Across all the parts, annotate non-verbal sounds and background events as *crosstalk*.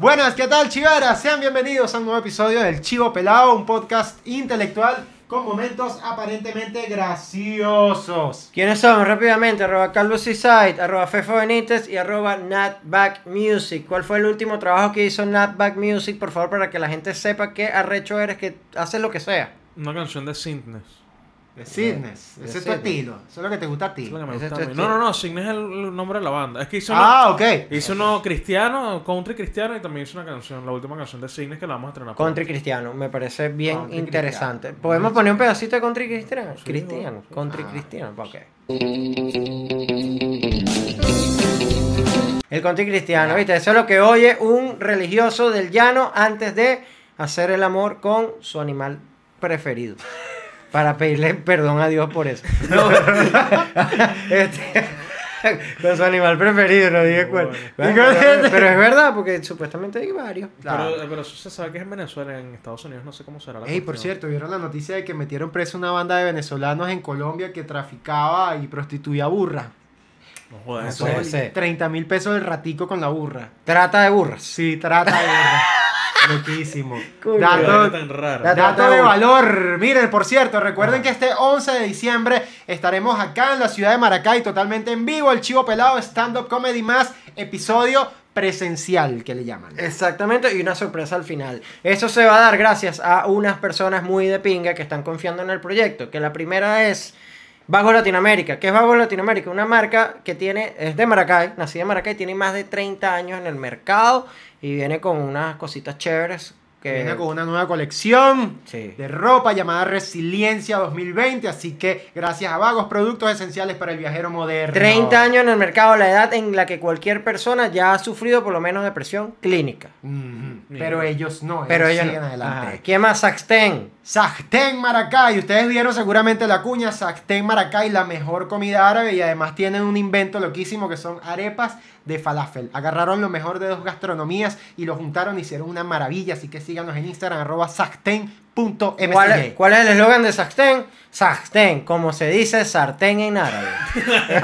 Buenas, ¿qué tal, chivaras? Sean bienvenidos a un nuevo episodio del Chivo Pelado, un podcast intelectual con momentos aparentemente graciosos. ¿Quiénes son? Rápidamente, arroba Carlos Seaside, arroba Fefo Benítez y arroba Natback Music. ¿Cuál fue el último trabajo que hizo Natback Music? Por favor, para que la gente sepa qué arrecho eres, que haces lo que sea. Una canción de Cygnus. De Cidnes, De ese es tu estilo, eso es lo que te gusta a Es ti. lo que me Ese gusta es a mí. tu No, no, no, Cygnus es el, nombre de la banda. Es que hizo, Ah, ok. uno, hizo uno cristiano, country cristiano y también hizo una canción, la última canción de Cygnus que la vamos a estrenar. Country Cristiano, me parece bien Country interesante. Cristiano. ¿Podemos poner un pedacito de Country Cristiano? Sí, Cristiano, sí. Country Ah. Cristiano, ok. El Country Cristiano, ¿viste? Eso es lo que oye un religioso del llano antes de hacer el amor con su animal preferido. Para pedirle perdón a Dios por eso. *laughs* No. *laughs* Este, con su animal preferido, no dije cuál. Bueno. Bueno, pero, pero es verdad, porque supuestamente hay varios. Claro. Pero, pero eso se sabe que es en Venezuela, en Estados Unidos no sé cómo será la Ey, por cierto, ¿vieron la noticia de que metieron preso una banda de venezolanos en Colombia que traficaba y prostituía burra? No jodas, No eso- puede ser. 30 mil pesos el ratico con la burra. Trata de burras. Sí, trata de burra. *laughs* Loquísimo. *laughs* Dato, tan. Dato- Dato de valor. Miren, por cierto, recuerden que este 11 de diciembre estaremos acá en la ciudad de Maracay, totalmente en vivo, el Chivo Pelado Stand Up Comedy más episodio presencial que le llaman. Exactamente, y una sorpresa al final. Eso se va a dar gracias a unas personas muy de pinga que están confiando en el proyecto. Que la primera es Vago Latinoamérica. ¿Qué es Vago Latinoamérica? Una marca que tiene, es de Maracay, nacida en Maracay, tiene más de 30 años en el mercado y viene con unas cositas chéveres. Que, Viene con una nueva colección Sí. de ropa llamada Resiliencia 2020, así que gracias a Vagos, productos esenciales para el viajero moderno. 30 años en el mercado, la edad en la que cualquier persona ya ha sufrido por lo menos depresión clínica. Pero ellos no, Pero ellos siguen no. adelante. Ajá. ¿Quién más? Saxten. Sacten Maracay, ustedes vieron seguramente la cuña, Sacten Maracay, la mejor comida árabe y además tienen un invento loquísimo que son arepas de falafel. Agarraron lo mejor de dos gastronomías y lo juntaron y hicieron una maravilla, así que síganos en Instagram arroba. ¿Cuál, es- cuál es el eslogan de Saxten? Saxten, como se dice sartén en árabe. *laughs*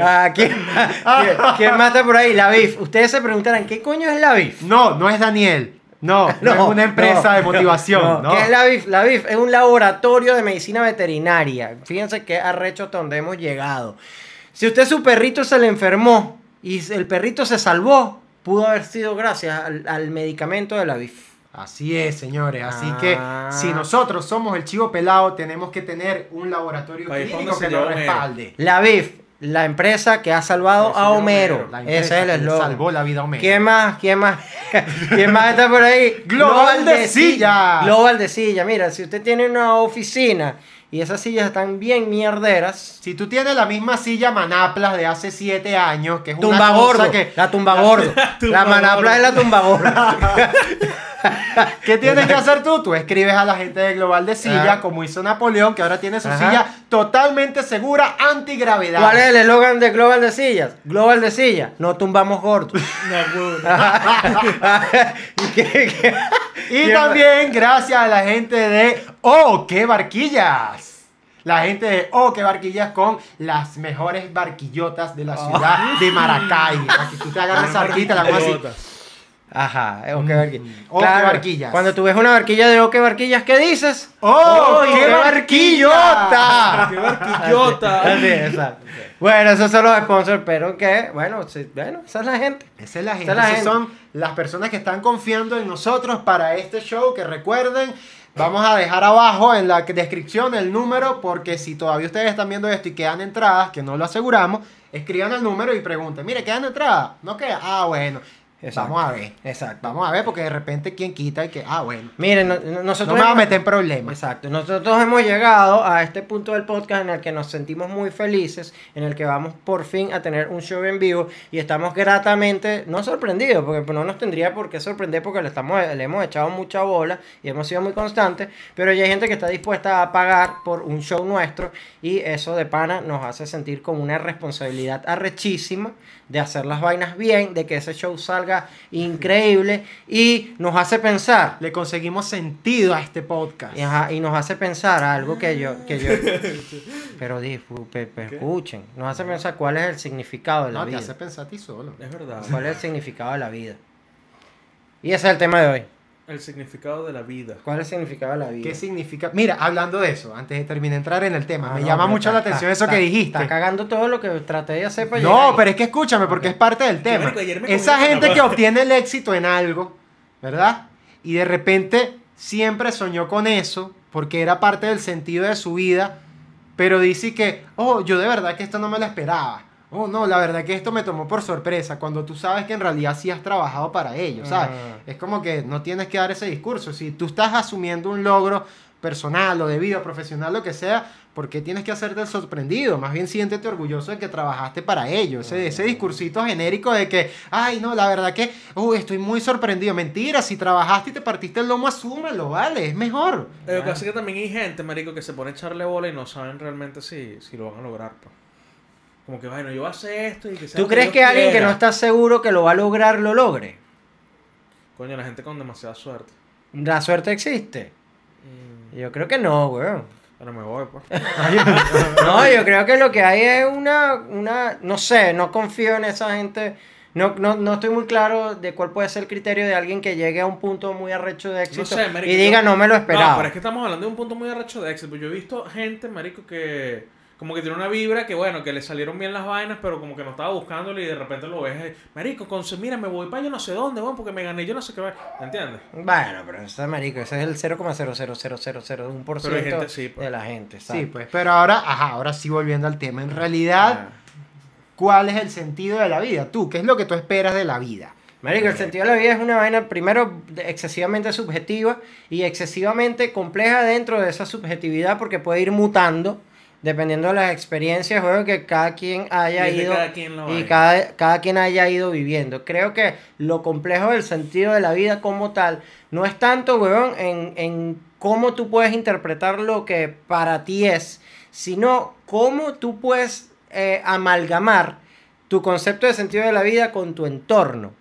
Ah, ¿quién, quién- quién más está por ahí? La BIF. Ustedes se preguntarán, ¿qué coño es la BIF? No, no es Daniel. No, *laughs* no, es una empresa no, de motivación. No, ¿Qué es la BIF? La BIF es un laboratorio de medicina veterinaria. Fíjense qué arrecho donde hemos llegado. Si usted su perrito se le enfermó y el perrito se salvó, pudo haber sido gracias al, al medicamento de la BIF. Así es, señores. Así Ah. que si nosotros somos el chivo pelado, tenemos que tener un laboratorio Ahí fue clínico donde que nos respalde. La BIF, la empresa que ha salvado El a Homero. Homero, La Ese empresa es el eslogan. salvó la vida a Homero. ¿Quién más? ¿Quién más? *laughs* ¿Quién más está por ahí? Global de Silla. Global de Silla. Mira, si usted tiene una oficina y esas sillas están bien mierderas, Si tú tienes la misma silla Manaplas de hace 7 años, que es una cosa gordo. que... La tumba gordo. *laughs* tumba La manapla gordo. es la tumba gordo. *laughs* *laughs* ¿Qué tienes que hacer tú? Tú escribes a la gente de Global de Silla, como hizo Napoleón, que ahora tiene su Ajá. silla totalmente segura, antigravedad. ¿Cuál es el eslogan de Global de Sillas? Global de Silla. No tumbamos gordos. *laughs* No, huevo. *laughs* ¿Qué- qué? Y ¿Quién también gracias a la gente de Oh, qué barquillas. La gente de Oh, qué barquillas con las mejores barquillotas de la ciudad de Maracay. Para que tú te agarres esa barquita la así. Ajá, eh, ok, barquilla. Oh, qué barquillas. Cuando tú ves una barquilla de oh, qué barquillas, ¿qué dices? ¡Oh, ¡Ay, *laughs* qué barquillota! *laughs* ¡Qué barquillota! Así, exacto. Bueno, esos son los sponsors, pero que, bueno, sí, bueno, esa es la gente. Esa es la gente. Esa es la Esas gente. son las personas que están confiando en nosotros para este show. Que recuerden, vamos a dejar abajo en la descripción el número. Porque si todavía ustedes están viendo esto y quedan entradas, que no lo aseguramos, escriban el número y pregunten: Mire, quedan entradas. No queda. Ah, bueno. Exacto. Vamos a ver. Exacto. Vamos a ver, porque de repente quien quita y que. Ah, bueno. Miren, no- no- nosotros. No me va a meter en problemas. Exacto. Nosotros hemos llegado a este punto del podcast en el que nos sentimos muy felices, en el que vamos por fin a tener un show en vivo y estamos gratamente, no sorprendidos, porque no nos tendría por qué sorprender porque le, estamos, le hemos echado mucha bola y hemos sido muy constantes, pero ya hay gente que está dispuesta a pagar por un show nuestro y eso de pana nos hace sentir con una responsabilidad arrechísima de hacer las vainas bien, de que ese show salga increíble y nos hace pensar. Le conseguimos sentido a este podcast. Y, ajá, y nos hace pensar algo que yo, que yo *laughs* pero di, fu- pe- pe- escuchen, nos hace pensar cuál es el significado de la No, te vida. hace pensar a ti solo. Es verdad. ¿Cuál es el significado de la vida? Y ese es el tema de hoy. El significado de la vida. ¿Cuál es el significado de la vida? ¿Qué significa? Mira, hablando de eso, antes de terminar de entrar en el tema, Ah, me no, llama mucho está- la atención está- eso que dijiste. Está cagando todo lo que traté de hacer para No, pero es que escúchame, porque es parte del tema. marico, Esa gente que obtiene el éxito en algo, ¿verdad? Y de repente siempre soñó con eso, porque era parte del sentido de su vida, pero dice que, oh, yo de verdad que esto no me lo esperaba. Oh, no, la verdad que esto me tomó por sorpresa, cuando tú sabes que en realidad sí has trabajado para ello, ¿sabes? Ah. Es como que no tienes que dar ese discurso. Si tú estás asumiendo un logro personal o de vida, profesional, lo que sea, ¿por qué tienes que hacerte el sorprendido? Más bien siéntete orgulloso de que trabajaste para ello. Ese, ese discursito genérico de que, ay, no, la verdad que, uy, estoy muy sorprendido. Mentira, si trabajaste y te partiste el lomo, asúmelo, vale, es mejor. Lo que pasa es que también hay gente, marico, que se pone a echarle bola y no saben realmente si, si lo van a lograr. pues. Como que, bueno, yo voy a hacer esto y que sea ¿Tú crees que alguien que no está seguro que lo va a lograr lo logre? Coño, la gente con demasiada suerte. ¿La suerte existe? Mm, Yo creo que no, weón. Pero me voy, pues. *laughs* No, yo creo que lo que hay es una, una, no sé, no confío en esa gente. No, no, no estoy muy claro de cuál puede ser el criterio de alguien que llegue a un punto muy arrecho de éxito No sé, marico. y diga yo- no me lo No, esperaba. pero es que estamos hablando de un punto muy arrecho de éxito. Yo he visto gente, marico, que como que tiene una vibra que, bueno, que le salieron bien las vainas, pero como que no estaba buscándolo y de repente lo ves. eh, Marico, con, mira, me voy para yo no sé dónde, bueno, porque me gané yo no sé qué. va- ¿Entiendes? Bueno, pero ese marico, ese es el 0,00001% Pero hay gente, sí, pues. de la gente. Sí, ¿sabes? pues, pero ahora, ajá, ahora sí volviendo al tema. En realidad, ¿cuál es el sentido de la vida? Tú, ¿qué es lo que tú esperas de la vida? Marico, el sentido de la vida es una vaina, primero, de- excesivamente subjetiva y excesivamente compleja dentro de esa subjetividad porque puede ir mutando dependiendo de las experiencias weón, que cada quien haya Y de ido cada quien y cada, cada quien haya ido viviendo. Creo que lo complejo del sentido de la vida como tal no es tanto, weón, en, en cómo tú puedes interpretar lo que para ti es, sino cómo tú puedes eh, amalgamar tu concepto de sentido de la vida con tu entorno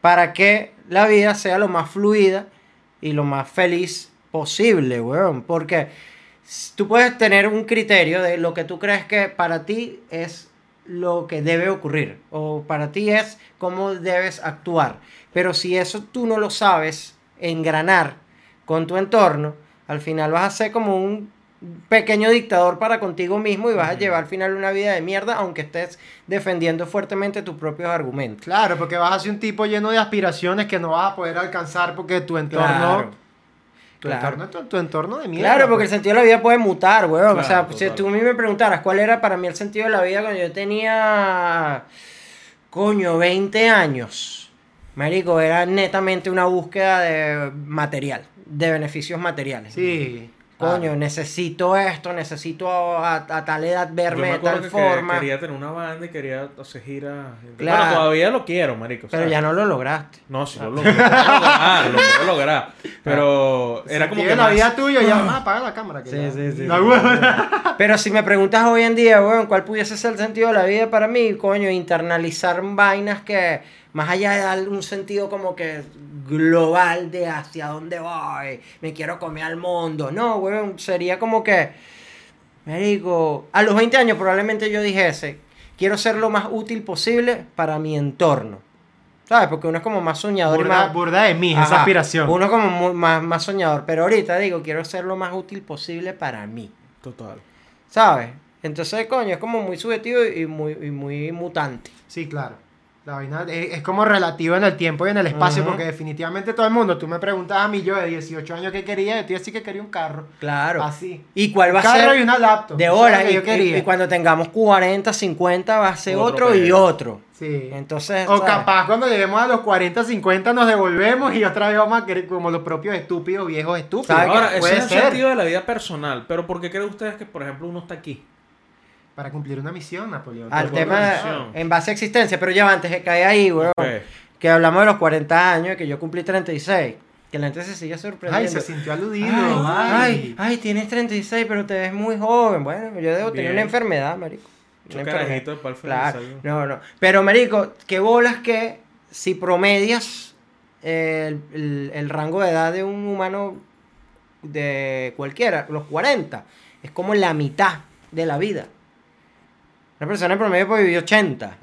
para que la vida sea lo más fluida y lo más feliz posible, weón. Porque tú puedes tener un criterio de lo que tú crees que para ti es lo que debe ocurrir o para ti es cómo debes actuar. Pero si eso tú no lo sabes engranar con tu entorno, al final vas a ser como un pequeño dictador para contigo mismo y vas a llevar al final una vida de mierda aunque estés defendiendo fuertemente tus propios argumentos. Claro, porque vas a ser un tipo lleno de aspiraciones que no vas a poder alcanzar porque tu entorno... Claro. Tu, Claro. entorno, tu, tu entorno de mierda. Claro, porque el pues. sentido de la vida puede mutar, weón. o sea, Claro, si tú a mí me preguntaras cuál era para mí el sentido de la vida cuando yo tenía, coño, 20 años, marico, era netamente una búsqueda de material, de beneficios materiales. Sí. Coño, necesito esto, necesito a, a tal edad Yo verme me de tal que forma. quería tener una banda y quería hacer gira. Claro. Bueno, todavía lo quiero, marico. Pero ¿sabes? ya no lo lograste. No, sí, lo logré. Lograr, lo puedo lograr. Pero era como que la más- vida tuya, ya ah, apaga la *laughs* cámara. que Sí, ya- sí, sí. No, huevo. *laughs* Pero si me preguntas hoy en día, weón, ¿cuál pudiese ser el sentido de la vida para mí? Coño, internalizar vainas que, más allá de dar un sentido como que global de hacia dónde voy, me quiero comer al mundo. No, weón, sería como que, me digo, a los 20 años probablemente yo dijese, quiero ser lo más útil posible para mi entorno. ¿Sabes? Porque uno es como más soñador y burda, más... burda de mí, esa aspiración. Uno como muy- más, más soñador. Pero ahorita digo, quiero ser lo más útil posible para mí. Total. ¿Sabes? Entonces, coño, es como muy subjetivo y muy, y muy mutante. Sí, claro. La vaina es, es como relativo en el tiempo y en el espacio, porque definitivamente todo el mundo, tú me preguntas a mí, yo de 18 años qué quería, yo te iba a decir que quería un carro. Claro. Así. ¿Y cuál va a Un carro ser? y una laptop. De que Y, yo quería. y- y cuando tengamos 40, 50, va a ser Otro otro, y otro. Sí. Entonces. O ¿sabes? capaz cuando lleguemos a los 40, 50 nos devolvemos y otra vez vamos a querer como los propios estúpidos, viejos estúpidos. Ahora, ese es el ser. sentido de la vida personal. Pero ¿por qué creen ustedes que, por ejemplo, uno está aquí? Para cumplir una misión, Napoleón. Al tema en base a existencia. Pero ya antes de caer ahí, weón. Que hablamos de los 40 años, que yo cumplí 36. Que la gente se sigue Ay, sorprendiendo. se sintió aludido. Ay, Ay, ay, ay, tienes 36, pero te ves muy joven. Bueno, yo debo tener una enfermedad, marico. Una Un enfermedad. carajito para el Claro, no, no. Pero, marico, qué bolas que si promedias el, el- el rango de edad de un humano de cualquiera, los 40, es como la mitad de la vida. Una persona en promedio puede vivir 80.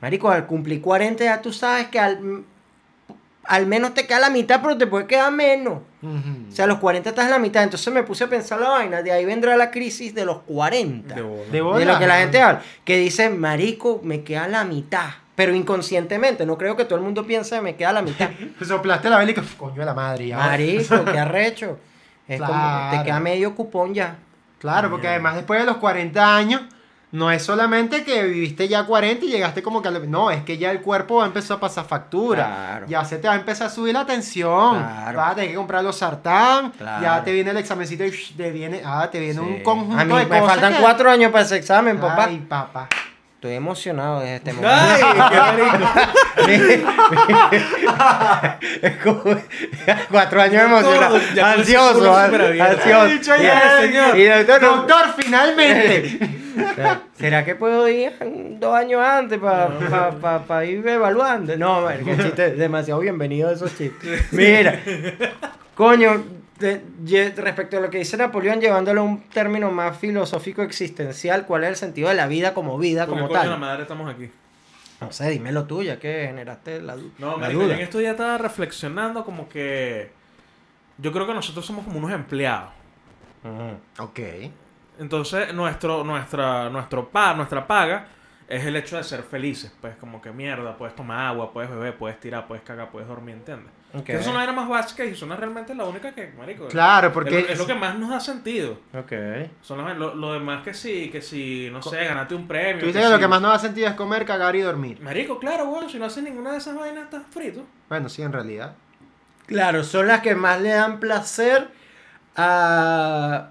Marico, al cumplir 40 ya tú sabes que al, al menos te queda la mitad, pero te puede quedar menos. O sea, a los 40 estás en la mitad. Entonces me puse a pensar la vaina. De ahí vendrá la crisis de los 40. De bola. De De bola. lo que la gente habla. Que dice, marico, me queda la mitad. Pero inconscientemente. No creo que todo el mundo piense, me queda la mitad. *laughs* Soplaste la vela y que, coño de la madre. Marico, qué *laughs* arrecho. Es como, te queda medio cupón ya. Claro, porque además después de los 40 años, no es solamente que viviste ya 40 y llegaste como que... No, es que ya el cuerpo va a empezar a pasar factura. Claro. Ya se te va a empezar a subir la tensión. Claro. Vas a tener que comprar los sartán. Claro. Ya te viene el examencito y te viene, ah, te viene un conjunto A mí de me cosas faltan que- cuatro años para ese examen, papá. Ay, papá. Estoy emocionado desde este momento. ¡Ay, qué! *laughs* Es como- Cuatro años emocionado. Ansioso, ansioso. Y- ya, señor. Y doctor, Doctor, *laughs* finalmente. ¿Será que puedo ir dos años antes para ir evaluando? No, que chiste, demasiado bienvenido esos chistes. Mira, coño, de- respecto a lo que dice Napoleón, llevándolo a un término más filosófico existencial, ¿cuál es el sentido de la vida como vida, ¿Por qué como coño la tal? madre estamos aquí? No sé, dímelo tú, ya que generaste la, No, la marico, duda. en estos días estaba reflexionando como que... Yo creo que nosotros somos como unos empleados. Ujú. ok. Entonces, nuestro, nuestra, nuestro pa, nuestra paga es el hecho de ser felices. Pues como que mierda, puedes tomar agua, puedes beber, puedes tirar, puedes cagar, puedes dormir, ¿entiendes? Esas son las vainas más básicas y son realmente la única que, marico... Claro, porque... Es, lo- es lo que más nos da sentido. Ok. Son las- lo, lo demás que sí, que si, no sé, ganate un premio. Tú dices que lo que más nos da sentido es comer, cagar y dormir. Marico, claro, bueno, si no haces ninguna de esas vainas, estás frito. Bueno, sí, en realidad. Claro, son las que más le dan placer a,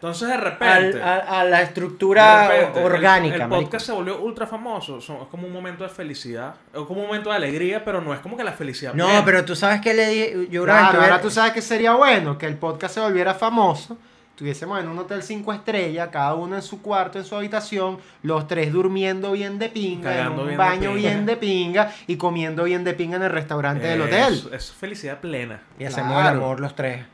Entonces, de al- repente... a, a la estructura repente, orgánica. El, podcast se volvió ultra famoso. son- es como un momento de felicidad. Es como un momento de alegría, pero no es como que la felicidad. No, pero tú sabes que le dije. Yo Claro, ahora tú sabes que sería bueno que el podcast se volviera famoso. Estuviésemos en un hotel cinco estrellas, cada uno en su cuarto, en su habitación, los tres durmiendo bien de pinga, Cagando en un bien baño bien de pinga y comiendo bien de pinga en el restaurante del hotel. Es, es felicidad plena. Y hacemos Claro. el amor los tres.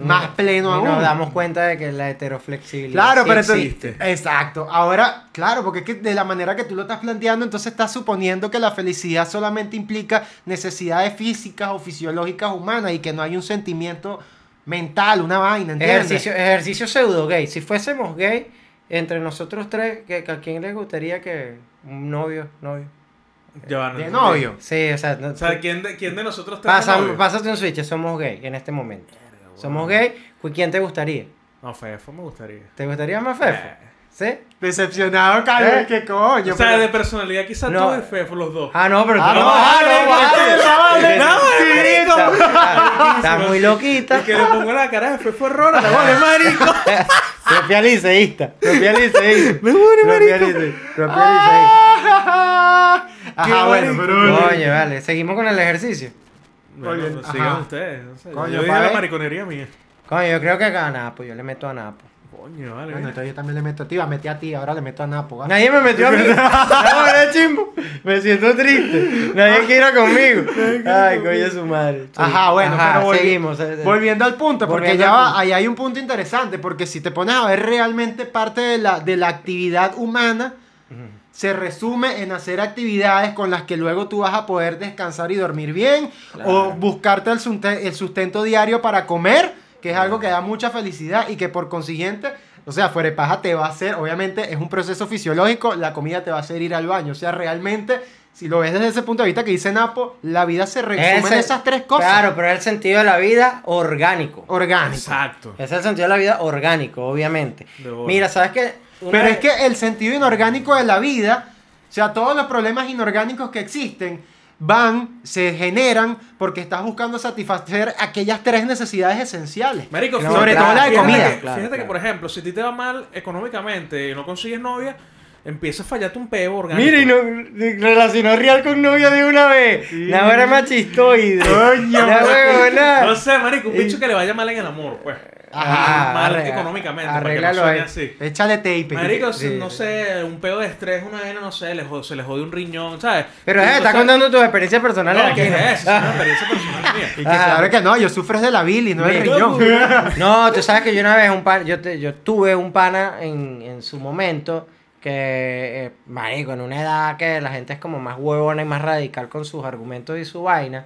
Más pleno aún. nos damos cuenta de que la heteroflexibilidad. Claro, sí pero entonces- existe. Exacto. Ahora, claro, porque es que de la manera que tú lo estás planteando, entonces estás suponiendo que la felicidad solamente implica necesidades físicas o fisiológicas humanas y que no hay un sentimiento mental, una vaina, ¿entiendes? Ejercicio, ejercicio pseudo gay. Si fuésemos gay, entre nosotros tres, ¿que, que ¿a quién les gustaría que un novio, novio? No De novio. Sí, o sea, no- O sea, ¿quién de, quién de nosotros tres pasa- pásate un switch, somos gay en este momento. Somos gay, ¿cu- ¿quién te gustaría? No, Fefo me gustaría. ¿Te gustaría más Fefo? Eh. ¿Sí? Decepcionado, Carlos, ¿Eh? ¿qué coño? O sea, pero- de personalidad quizás No. tú y Fefo, los dos. Ah, no, pero Ah, tú no, no vale, vale, vale. No, marico. Está, está muy loquita. Y que le pongo la cara de Fefo Rora, la vale, *laughs* marico. Propia liceísta. Propia liceísta. Me Propia marico. Propia liceísta. Ajá, bueno, pero... Coño, vale. Seguimos con el ejercicio. Bueno, Oye, pues ajá. sigan ustedes. No sé. Coño, yo dije la mariconería mía. Coño, yo creo que acá a Napo. Yo le meto a Napo. Coño, vale. Bueno, entonces yo también le meto a ti, a metí a ti, ahora le meto a Napo. Nadie me metió a mí. *laughs* No, era chimbo. Me siento triste. Nadie quiere conmigo. Ay, coño, su madre. Sí. Ajá, bueno, Ajá, pero volvi- seguimos. eh, eh. Volviendo al punto, porque Volviendo ya va, punto. ahí hay un punto interesante, porque si te pones a ver realmente parte de la, de la actividad humana, se resume en hacer actividades con las que luego tú vas a poder descansar y dormir bien, Claro. o buscarte el, sustento diario para comer, que es algo que da mucha felicidad y que por consiguiente, o sea, fuera de paja te va a hacer, obviamente es un proceso fisiológico, la comida te va a hacer ir al baño, o sea, realmente... Si lo ves desde ese punto de vista que dice Napo, la vida se resume en esas tres cosas. Claro, pero es el sentido de la vida orgánico. Orgánico. Exacto. Es el sentido de la vida orgánico, obviamente. Mira, ¿sabes qué? Pero es que el sentido inorgánico de la vida, o sea, todos los problemas inorgánicos que existen, van, se generan porque estás buscando satisfacer aquellas tres necesidades esenciales. Marico, No, sobre claro, todo la de comida. Fíjate, que, claro, fíjate que, por ejemplo, si a ti te va mal económicamente y no consigues novia, empieza a fallarte un peo orgánico. Mira, y no, relacionó real con novio de una vez. Una hora machistoide. Coño, Una huevona. No sé, marico, un bicho que le vaya mal en el amor, pues. Ah, mal arregla- económicamente, para que no arréglalo suene ahí. así. Échale tape. Marico, Sí. no sé, un pedo de estrés, una vaina, no sé, le jod- se le jode un riñón, ¿sabes? Pero eh, no está sabes- contando tus experiencias personales No, aquí. ¿qué ¿no? es eso? Es una experiencia *laughs* personal mía. Y que Ajá. claro que no, yo sufres de la bilis, no del riñón. *laughs* No, tú sabes que yo una vez un pan, yo, te- yo tuve un pana en, en su momento que, eh, marico, en una edad que la gente es como más huevona y más radical con sus argumentos y su vaina.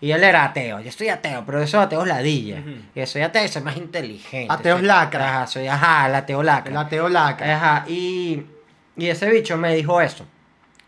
Y él era ateo. Yo soy ateo, pero esos ateos ladilla. Ujú. Y soy ateo soy más inteligente. Ateos Soy- lacra. Ajá, soy, ajá, el ateo lacra. El ateo lacra. Ajá, y, y ese bicho me dijo eso.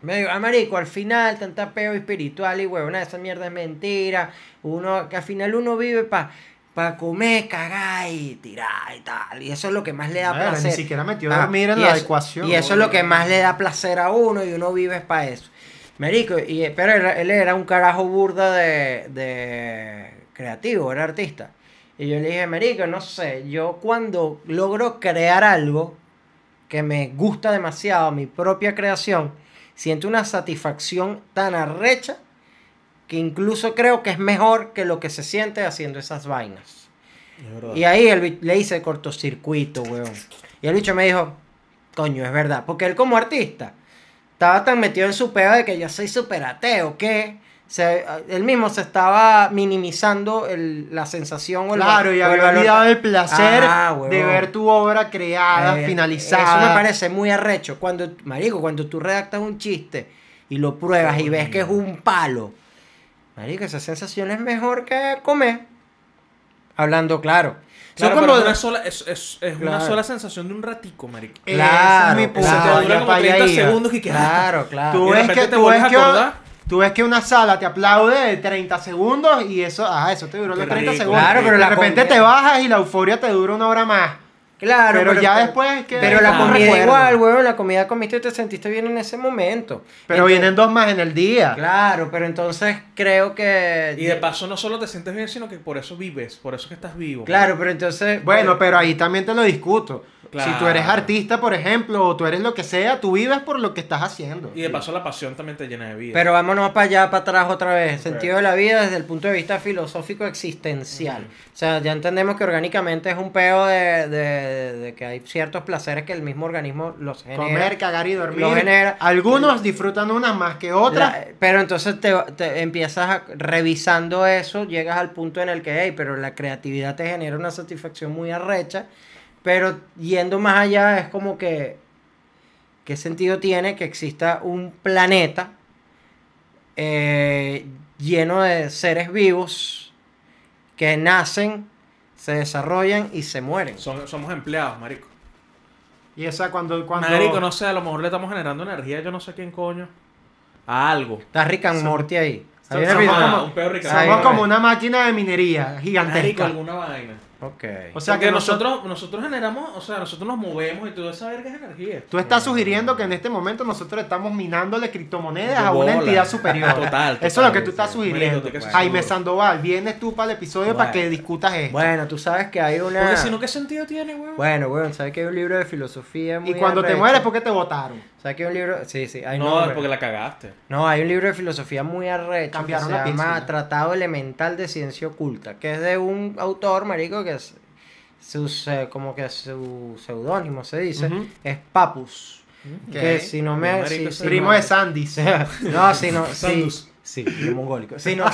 Me dijo, ah, marico, al final tanta peo espiritual y huevona, esa mierda es mentira. Uno, que al final uno vive para pa comer, cagar y tirar y tal. Y eso es lo que más le da Bueno, placer. ni siquiera metió Ah, dormir en y la eso- ecuación. Y eso es lo que más le da placer a uno y uno vive para eso. Marico, y, pero era- él era un carajo burda de, de creativo, era artista. Y yo le dije, Marico, no sé, yo cuando logro crear algo que me gusta demasiado, mi propia creación, siento una satisfacción tan arrecha que incluso creo que es mejor que lo que se siente haciendo esas vainas. Es. Y ahí el le hice cortocircuito, weón. Y el bicho me dijo, coño, es verdad. Porque él como artista estaba tan metido en su pedo de que yo soy súper ateo que se, él mismo se estaba minimizando el- la sensación o el, Claro, y había olvidado el placer Ah, de ver tu obra creada, Eh, finalizada. Eso me parece muy arrecho. Cuando, marico, cuando tú redactas un chiste y lo pruebas y ves que es un palo, marico, esa sensación es mejor que comer. Hablando claro. Son Claro, como pero una sola, es, es, es una Claro. sola sensación de un ratico, marico. Claro, es mi punto. Claro, dura como pa' allá 30 iba. segundos y que... Claro, claro. Tú ves, que, te tú, ves que, tú ves que una sala te aplaude de 30 segundos y eso, ah, eso te duró los 30 rico. segundos. Claro, pero de repente te bajas y la euforia te dura una hora más. Claro, pero, ya después que Pero la comida recuerdo. igual, weón, la comida comiste y te sentiste bien en ese momento. Pero Entonces- vienen dos más en el día. Claro, pero entonces creo que... Y de paso no solo te sientes bien, sino que por eso vives, por eso que estás vivo. Claro, pero entonces... Bueno, pero ahí también te lo discuto. Claro. Si tú eres artista, por ejemplo, o tú eres lo que sea, tú vives por lo que estás haciendo. Y de paso la pasión también te llena de vida. Pero vámonos para allá, para atrás otra vez. Ok. Sentido de la vida desde el punto de vista filosófico existencial. O sea, ya entendemos que orgánicamente es un peo de, de- de que hay ciertos placeres que el mismo organismo los genera. Comer, cagar y dormir. Lo genera. Algunos disfrutan unas más que otras. La- pero entonces te, te empiezas a- revisando eso, llegas al punto en el que, hey, pero la creatividad te genera una satisfacción muy arrecha, pero yendo más allá es como que, ¿qué sentido tiene que exista un planeta eh, lleno de seres vivos que nacen, se desarrollan y se mueren? Son- somos empleados, marico. Y esa cuando... cuando... Marico, no sé, a lo mejor le estamos generando energía, yo no sé quién coño. A algo. Está Rick and Morty ahí. Somos episodio- como- un peor Ricardo. Somos como una máquina de minería Marico, gigantesca. alguna vaina. Ok. O sea Porque que nosotros... nosotros, nosotros generamos, o sea, nosotros nos movemos y toda esa verga es energía. Tú estás sugiriendo que en este momento nosotros estamos minándole criptomonedas a una entidad superior. *laughs* Total, Eso es lo que tú estás sugiriendo. Qué Jaime seguro. Sandoval, vienes tú para el episodio para que discutas esto. Bueno, tú sabes que hay una... Porque si no, ¿qué sentido tiene, weón? Bueno, bueno, ¿sabes que hay un libro de filosofía muy y cuando te mueres, ¿por qué te votaron? ¿Sabes que hay un libro? Sí, sí, hay no, nombre. porque la cagaste. No, hay un libro de filosofía muy arrecho Cambiaron que la se llama píldora. Tratado Elemental de Ciencia Oculta, que es de un autor, marico, que es sus, eh, como que su seudónimo se dice, es Papus. Que si no me... Si- si Primo no- de *laughs* no, si no, sí, sí, de mongólico. Si, no,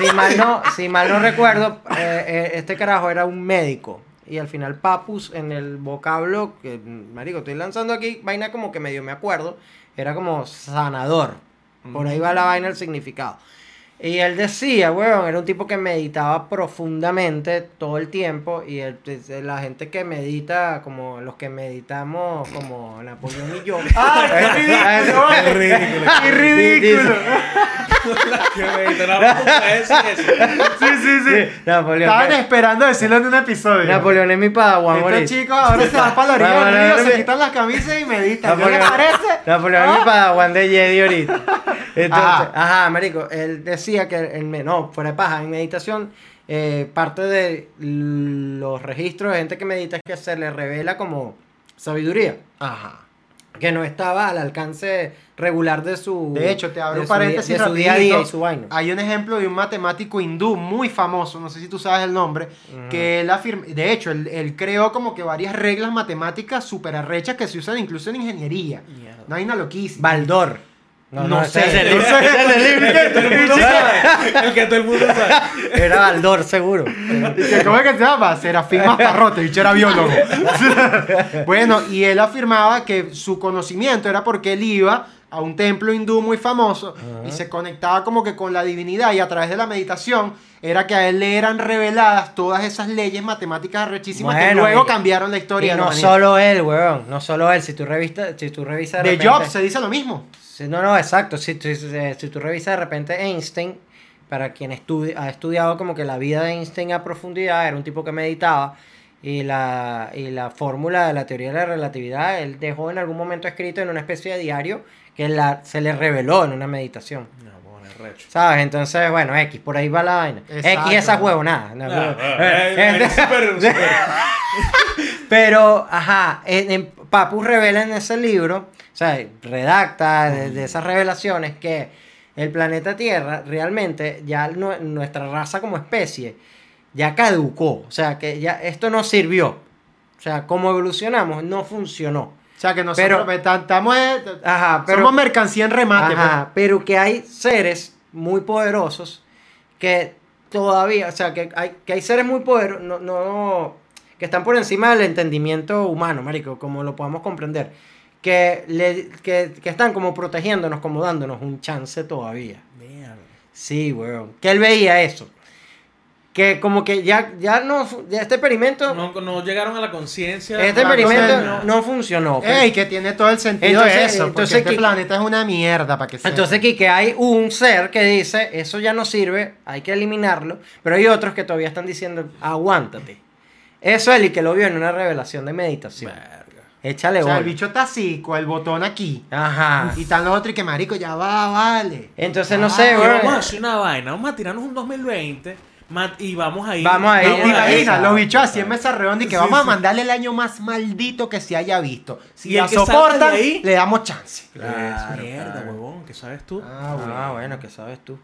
si, mal no, si mal no recuerdo, eh, eh, este carajo era un médico. Y al final papus en el vocablo, que marico, estoy lanzando aquí, vaina como que medio me acuerdo, era como sanador. Por ahí va la vaina el significado. Y él decía, weón, era un tipo que meditaba profundamente todo el tiempo. Y él- la gente que medita, como los que meditamos, como Napoleón y yo. *laughs* ¡Ah, *laughs* qué ridículo! ¡Qué ridículo! *laughs* Decir eso. Sí, sí, sí. Napoleón, Estaban esperando decirlo en un episodio. Napoleón es mi padawan, Estos chicos ahora se van para la orilla del Napoleón río, se quitan las camisas y meditan. ¿Qué les Napoleón, parece? Napoleón es mi Ah. padawan de Jedi ahorita. Entonces, Ajá. ajá. marico, él decía que, el, me- no, fuera de paja, en meditación, eh, parte de los registros de gente que medita es que se le revela como sabiduría. Ajá. que no estaba al alcance regular de su De hecho, te abro de un día- paréntesis de su día a día y su vaina. Hay un ejemplo de un matemático hindú muy famoso, no sé si tú sabes el nombre, que él afirma, de hecho, él, él creó como que varias reglas matemáticas súper arrechas que se usan incluso en ingeniería. No hay una loquísima. Baldor. No ese sé, es el no ese es el *laughs* libro que todo el mundo sabe. El que todo el mundo sabe. Era Baldor, seguro. ¿Y que ¿Cómo es que se llama? Serafín Masparrote, bicho era biólogo. *laughs* bueno, y él afirmaba que su conocimiento era porque él iba a un templo hindú muy famoso y se conectaba como que con la divinidad y a través de la meditación era que a él le eran reveladas todas esas leyes matemáticas arrechísimas que Bueno, luego y- cambiaron la Y historia. de la no humanidad. solo él, weón. No solo él. Si tú revistas, si tú revisas de repente- Jobs se dice lo mismo. No, no, exacto. Si, si, si tú revisas de repente Einstein, para quien estudi- ha estudiado como que la vida de Einstein a profundidad, era un tipo que meditaba y la, y la fórmula de la teoría de la relatividad, él dejó en algún momento escrito en una especie de diario que la, se le reveló en una meditación. Recho. ¿Sabes? Entonces, bueno, X, por ahí va la vaina. Exacto. X esa huevonada. No, Ah, no. ah, Eh, eh, eh, eh. Pero, ajá, en, en Papu revela en ese libro, o sea, redacta de, de esas revelaciones que el planeta Tierra realmente, ya nu- nuestra raza como especie, ya caducó. O sea, que ya esto no sirvió. O sea, como evolucionamos, no funcionó. O sea que nosotros Pero- pues, estamos, Ajá, pero... somos mercancía en remate. pues. Ajá, pero que hay seres muy poderosos que todavía, o sea, que hay, que hay seres muy poderosos, no, no, que están por encima del entendimiento humano, marico, como lo podamos comprender, que, le, que, que están como protegiéndonos, como dándonos un chance todavía. Sí, weón. Que él veía eso. Que como que ya, ya no, ya este experimento, No, no llegaron a la conciencia. este experimento no, no funcionó. pues. Ey, que tiene todo el sentido Entonces- de eso, porque entonces este que- planeta es una mierda para que sea. Entonces aquí que hay un ser que dice, eso ya no sirve, hay que eliminarlo, pero hay otros que todavía están diciendo, aguántate. Eso es el que lo vio en una revelación de meditación. Verga. Échale o sea, el bicho está así, con el botón aquí. Ajá. Y están los otros y que marico, ya va, vale. Entonces no Ah, sé, weón. vamos a hacer una vaina, vamos a tirarnos un 2020 y vamos a ir. Vamos a ir. Te imaginas, esa. los bichos así en mesa redonda y que Sí, vamos a mandarle el año más maldito que se haya visto. Si Y la soportan, ahí- le damos chance. Claro, mierda, claro. huevón, ¿qué sabes tú? Ah, Ah, bueno, ¿qué sabes tú?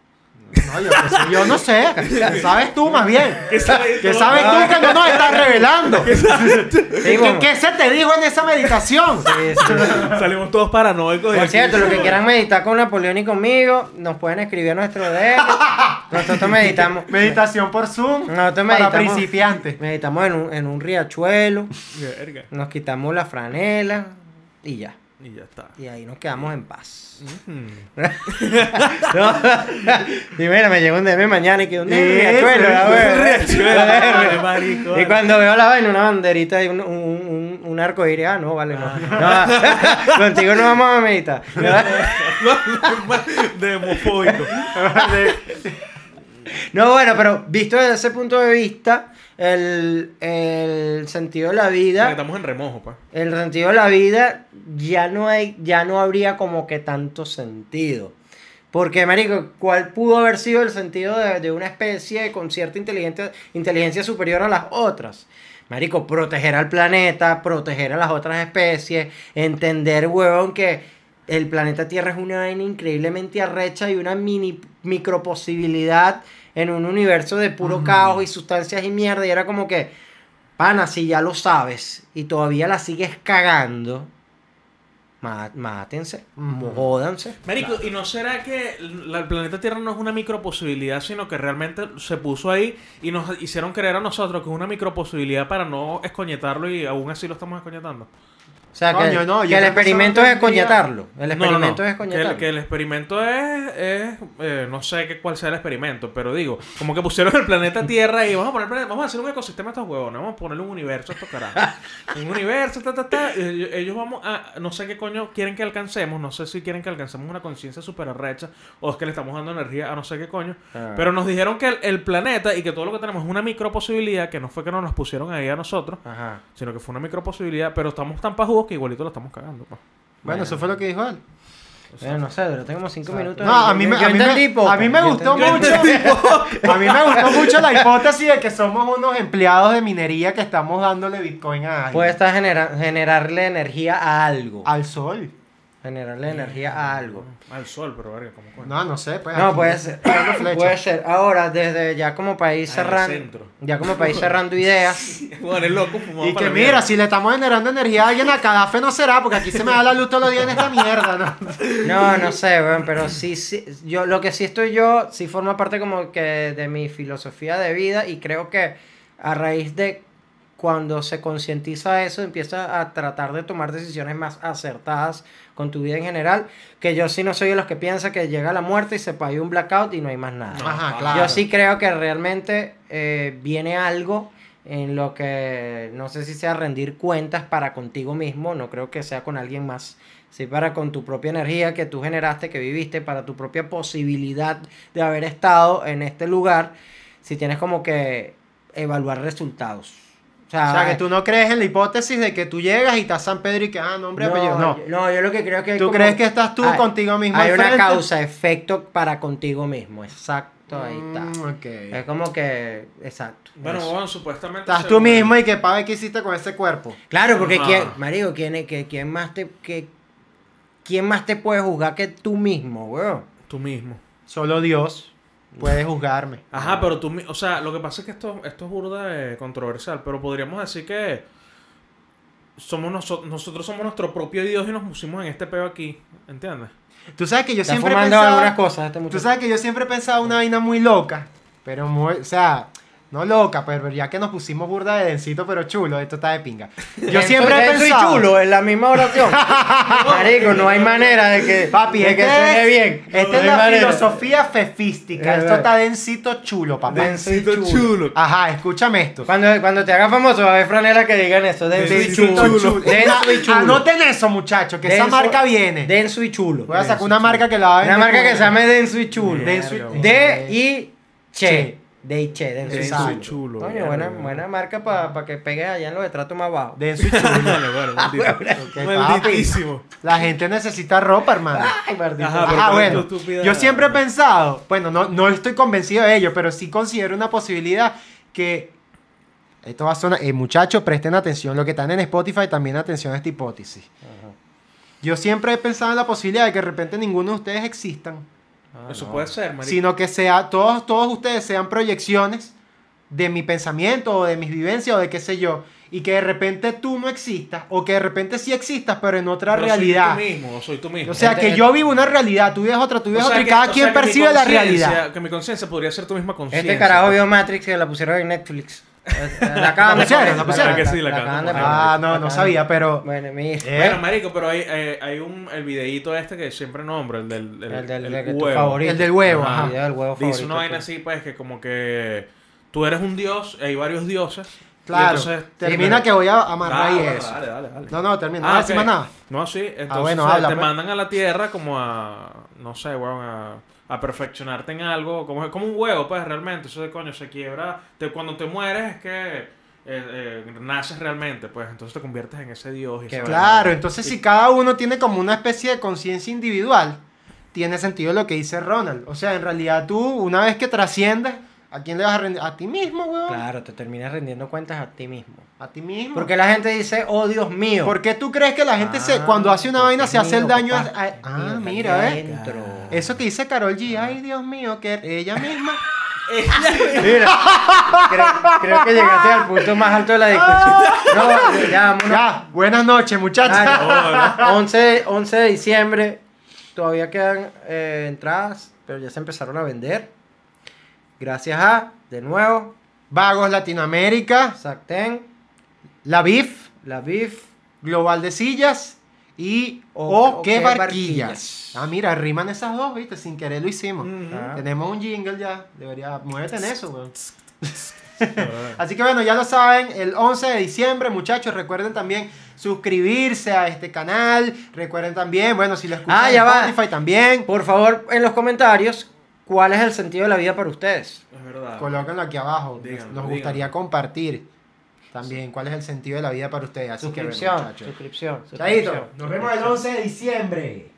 No, yo, no sé. ¿Qué *laughs* sabes tú más bien? ¿Qué sabes ¿Qué tú? sabes tú que no nos estás *laughs* revelando? ¿Qué, se te dijo en esa meditación? Sí, sí. *laughs* Salimos todos paranoicos. Por cierto, los que quieran meditar con Napoleón y conmigo, nos pueden escribir a nuestro DM. Nosotros meditamos. Meditación por Zoom Nosotros para meditamos. principiantes. Meditamos en un, en un riachuelo, Verga. nos quitamos la franela y ya. Y ya está. Y ahí nos quedamos en paz. No. y mira, me llegó un DM mañana y que un riachuelo. Y cuando veo la vaina, una banderita y un, un, un, arco iris, ah, no, vale, no. No, Contigo no vamos a meditar. de homofóbico. No, bueno, pero visto desde ese punto de vista, el, el sentido de la Porque vida, Estamos en remojo, pues. el sentido de la vida ya no hay, ya no habría como que tanto sentido. Porque, marico, ¿cuál pudo haber sido el sentido de, de una especie con cierta inteligencia, inteligencia superior a las otras? Marico, proteger al planeta, proteger a las otras especies, entender, huevón, que el planeta Tierra es una vaina increíblemente arrecha y una mini microposibilidad en un universo de puro caos y sustancias y mierda. Y era como que, pana, si ya lo sabes y todavía la sigues cagando, má- mátense, Ujú. jódanse. Marico, ¿y no será que la- el planeta Tierra no es una microposibilidad, sino que realmente se puso ahí y nos hicieron creer a nosotros que es una microposibilidad para no escoñetarlo y aún así lo estamos escoñetando? O sea, que, Coño, no, yo que el que experimento es no escoñetarlo. El No, no, experimento no. es Que escoñetarlo. el, que el experimento es, es, eh, no sé qué, cuál sea el experimento, pero digo, como que pusieron el planeta Tierra y vamos a poner, vamos a hacer un ecosistema a estos huevones, vamos a ponerle un universo a estos carajos. *laughs* un universo, ta, ta, ta, ellos, ellos vamos a, no sé qué coño quieren que alcancemos, no sé si quieren que alcancemos una conciencia súper arrecha o es que le estamos dando energía a no sé qué coño, Ah. pero nos dijeron que el, el planeta y que todo lo que tenemos es una microposibilidad, que no fue que nos nos pusieron ahí a nosotros, Ajá. sino que fue una microposibilidad, pero estamos tan pajudos que igualito lo estamos cagando. pues. Bueno, eso fue lo que dijo él. No sé, duró como cinco minutos. No, a mí me, Yo a mí me- entendí poco, a mí me yo gustó mucho. *laughs* A mí me gustó mucho la hipótesis de que somos unos empleados de minería que estamos dándole Bitcoin a alguien. Puede estar genera- generarle energía a algo. Al sol. Generarle energía a algo. Al sol, pero verga, ¿cómo coño? No, no sé. Pues No, aquí puede ser. *laughs* Puede ser. Ahora, desde ya como país cerrando. Ya como país cerrando *laughs* ideas. Bueno, es loco, fumado Y que mira, si le estamos generando energía a alguien a Cadafe no será, porque aquí se me da la luz todos los días en esta mierda, ¿no? *laughs* No, no sé, weón, pero sí, sí. Yo, lo que sí estoy yo, sí forma parte como que de mi filosofía de vida y creo que a raíz de cuando se concientiza eso, empieza a tratar de tomar decisiones más acertadas con tu vida en general. Que yo sí no soy de los que piensa que llega la muerte y se paga un blackout y no hay más nada. Ajá, Yo claro. Yo sí creo que realmente eh, viene algo en lo que no sé si sea rendir cuentas para contigo mismo, no creo que sea con alguien más, sí para con tu propia energía que tú generaste, que viviste, para tu propia posibilidad de haber estado en este lugar, si tienes como que evaluar resultados. O sea, O sea, que tú no crees en la hipótesis de que tú llegas y estás San Pedro y que, ah, nombre, no, apellido. No. yo- no, yo lo que creo que ¿Tú como- crees que estás tú hay- contigo mismo Hay una frente? causa, efecto para contigo mismo, exacto, ahí está. Mm, ok. Es como que, exacto. Bueno, eso. bueno, supuestamente. Estás tú mismo y que pague qué hiciste con ese cuerpo. Claro, porque Ajá. quién, marico, quién, es- que, quién más te, que, quién más te puede juzgar que tú mismo, weón. Tú mismo. Solo Dios puede juzgarme. Ajá, pero tú, o sea, lo que pasa es que esto, esto es burda de controversial, pero podríamos decir que somos noso- nosotros somos nuestro propio Dios y nos pusimos en este peo aquí, ¿entiendes? Tú sabes que yo Está siempre pensado... algunas cosas este Tú sabes que yo siempre he pensado una vaina muy loca, pero muy, o sea, no loca, pero ya que nos pusimos burda de densito, pero chulo, esto está de pinga. *laughs* Yo Denso- siempre he denso y pensado... chulo en la misma oración. *laughs* marico, no hay manera de que, Papi, de que este suene es, bien. Esta No es hay la manera. filosofía fefística. Es Esto está densito chulo, papá. Denso y chulo. Ajá, escúchame esto. Cuando, cuando te hagas famoso va a haber franelas que digan eso. Denso y Densito chulo. chulo. Denso y chulo. Anoten eso, muchachos, que esa Denso- marca viene. Denso y chulo. Voy a sacar una marca que la va a Una marca que se llame Denso y chulo. Denso y- De y che. Che. De y che. Denso y chulo. Coño, buena, buena marca para que pegues allá en los estratos más bajos. Denso y chulo. Maldito. Malditísimo. La gente necesita ropa, hermano. Ay, maldito. Ajá, pero Ah, ¿cuál es bueno. Yo siempre he pensado, bueno, no, no estoy convencido de ello, pero sí considero una posibilidad que. Esto va a sonar. Eh, muchachos, presten atención. Lo que están en Spotify, también atención a esta hipótesis. Yo siempre he pensado en la posibilidad de que de repente ninguno de ustedes existan, Ah, Eso no. puede ser, marico. sino que sea, todos, todos ustedes sean proyecciones de mi pensamiento o de mis vivencias o de qué sé yo. Y que de repente tú no existas, o que de repente sí existas, pero en otra Pero realidad. Soy tú mismo, soy tú mismo. O sea, que yo vivo una realidad, tú vives otra, tú vives O sea, otra, y cada quien sea, percibe la realidad. Que mi conciencia podría ser tu misma conciencia. Este carajo vio Matrix que la pusieron en Netflix. La acaban La de pusieron, la pusieron. Que sí, la acaban de. Ah, no, no sabía, pero. Bueno, mira. Eh, Bueno, marico, pero hay, eh, hay un, el videíto este que siempre nombro, el del, El del huevo. favorito. El del huevo, Ajá. ajá. El video del huevo Dice una vaina así, pues, que como que tú eres un dios, hay varios dioses. y Claro, entonces- termina que voy a amarrar ahí eso. dale, dale, dale. No, no, termina. Ah, no ok. decimos nada. No, sí. Entonces bueno, o sea, te pues. mandan a la tierra como a, no sé, weón, a, a perfeccionarte en algo, como, como un huevo, pues, realmente. Eso de coño se quiebra. Te, cuando te mueres es que eh, eh, naces realmente, pues, entonces te conviertes en ese dios. Y. Claro, entonces si cada uno tiene como una especie de conciencia individual, tiene sentido lo que dice Ronald. O sea, en realidad tú, una vez que trasciendes, ¿a quién le vas a rendir? A ti mismo, weón. Claro, te terminas rendiendo cuentas a ti mismo. A ti mismo. Porque la gente dice, oh Dios mío. ¿Por qué tú crees que la gente se, Ah, cuando hace una vaina se hace el daño a... papá. a- Ah, Mío, mira, ¿eh? Eso que dice Carol G, ay Dios mío, que *laughs* ella misma... Mira, creo, creo que llegaste al punto más alto de la discusión. *laughs* No, ya. Ya, buenas noches, muchachos. Ah, 11, 11 de diciembre. Todavía quedan eh, entradas, pero ya se empezaron a vender. Gracias a, de nuevo, Vagos Latinoamérica, Sacten, La BIF, La BIF. Global de Sillas y O- qué barquillas. barquillas. Ah, mira, riman esas dos, ¿viste? Sin querer lo hicimos. Tenemos un jingle ya. Debería. Muévete en eso, weón. *laughs* Así que bueno, ya lo saben, el 11 de diciembre, muchachos, recuerden también suscribirse a este canal. Recuerden también, bueno, si lo escuchan Ah, en ya va. Spotify también, Por favor, en los comentarios, ¿cuál es el sentido de la vida para ustedes? Es verdad. colóquenlo aquí abajo. Díganlo, Nos díganlo. gustaría compartir también cuál es el sentido de la vida para ustedes. Así que Suscripción, muchachos. suscripción. Chaito, suscripción, nos vemos el suscripción. 11 de diciembre.